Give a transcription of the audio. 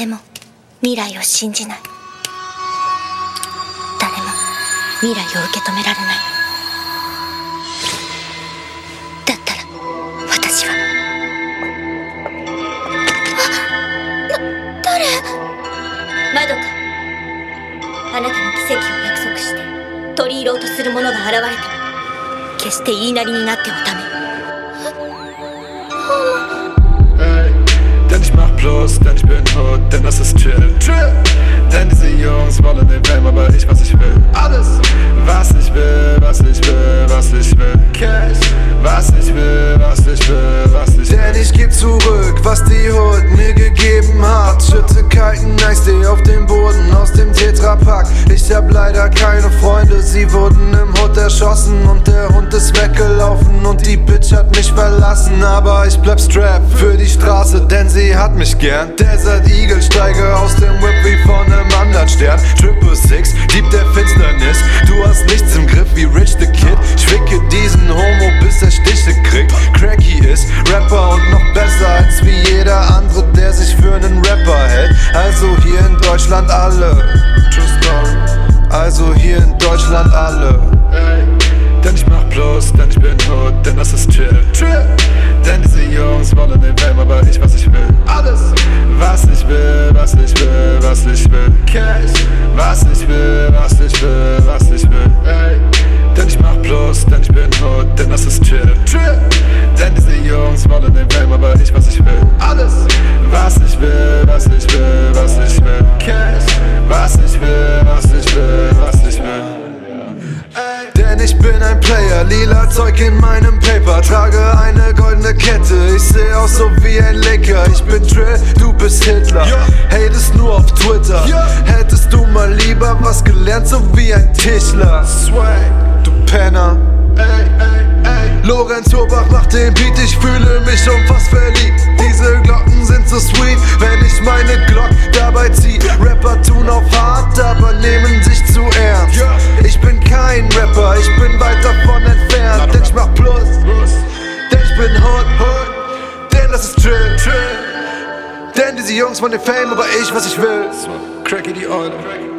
誰も未来を信じない。誰も未来を受け止められない。だったら私は。あ誰？まどか。あなたに奇跡を約束して取り入ろうとする者が現れても決して言いなりになってはダメ。Hood, denn das ist Ich hab leider keine Freunde, sie wurden im Hood erschossen und der Hund ist weggelaufen und die Bitch hat mich verlassen. Aber ich bleib strap für die Straße, denn sie hat mich gern. Desert Eagle, steige aus dem Whip wie von einem anderen Stern. Triple Six, Dieb der Finsternis. Du hast nichts im Griff wie Rich the Kid. Schwicke diesen Homo, bis er Stiche kriegt. Cracky ist Rapper und noch besser als wie jeder andere, der sich für einen Rapper hält. Also hier in Deutschland alle. True Story. Also hier in Deutschland alle. Denn ich mach bloß, denn ich bin Hood, denn das ist chill. Chill. Denn diese Jungs wollen den Fame, aber ich, was ich will. Alles. Was ich will, was ich will, was ich will. Cash. Denn ich bin ein Player, lila Zeug in meinem Paper. Trage eine goldene Kette, ich seh aus so wie ein Laker. Ich bin Drill, du bist Hitler. Hatest nur auf Twitter. Hättest du mal lieber was gelernt, so wie ein Tischler. Swag, du Penner. Ey, ey, ey. Lorenz Urbach macht den Beat, ich fühle mich schon fast verliebt. Diese Glocken sind so sweet, wenn ich meine Glock dabei zieh. Rapper tun auf hart, aber nehmen sich zu ich bin weit davon entfernt. Denn ich mach Plus, denn ich bin Hot, denn das ist Drill. Denn diese Jungs wollen den Fame, aber ich, was ich will. Cracky die Eule.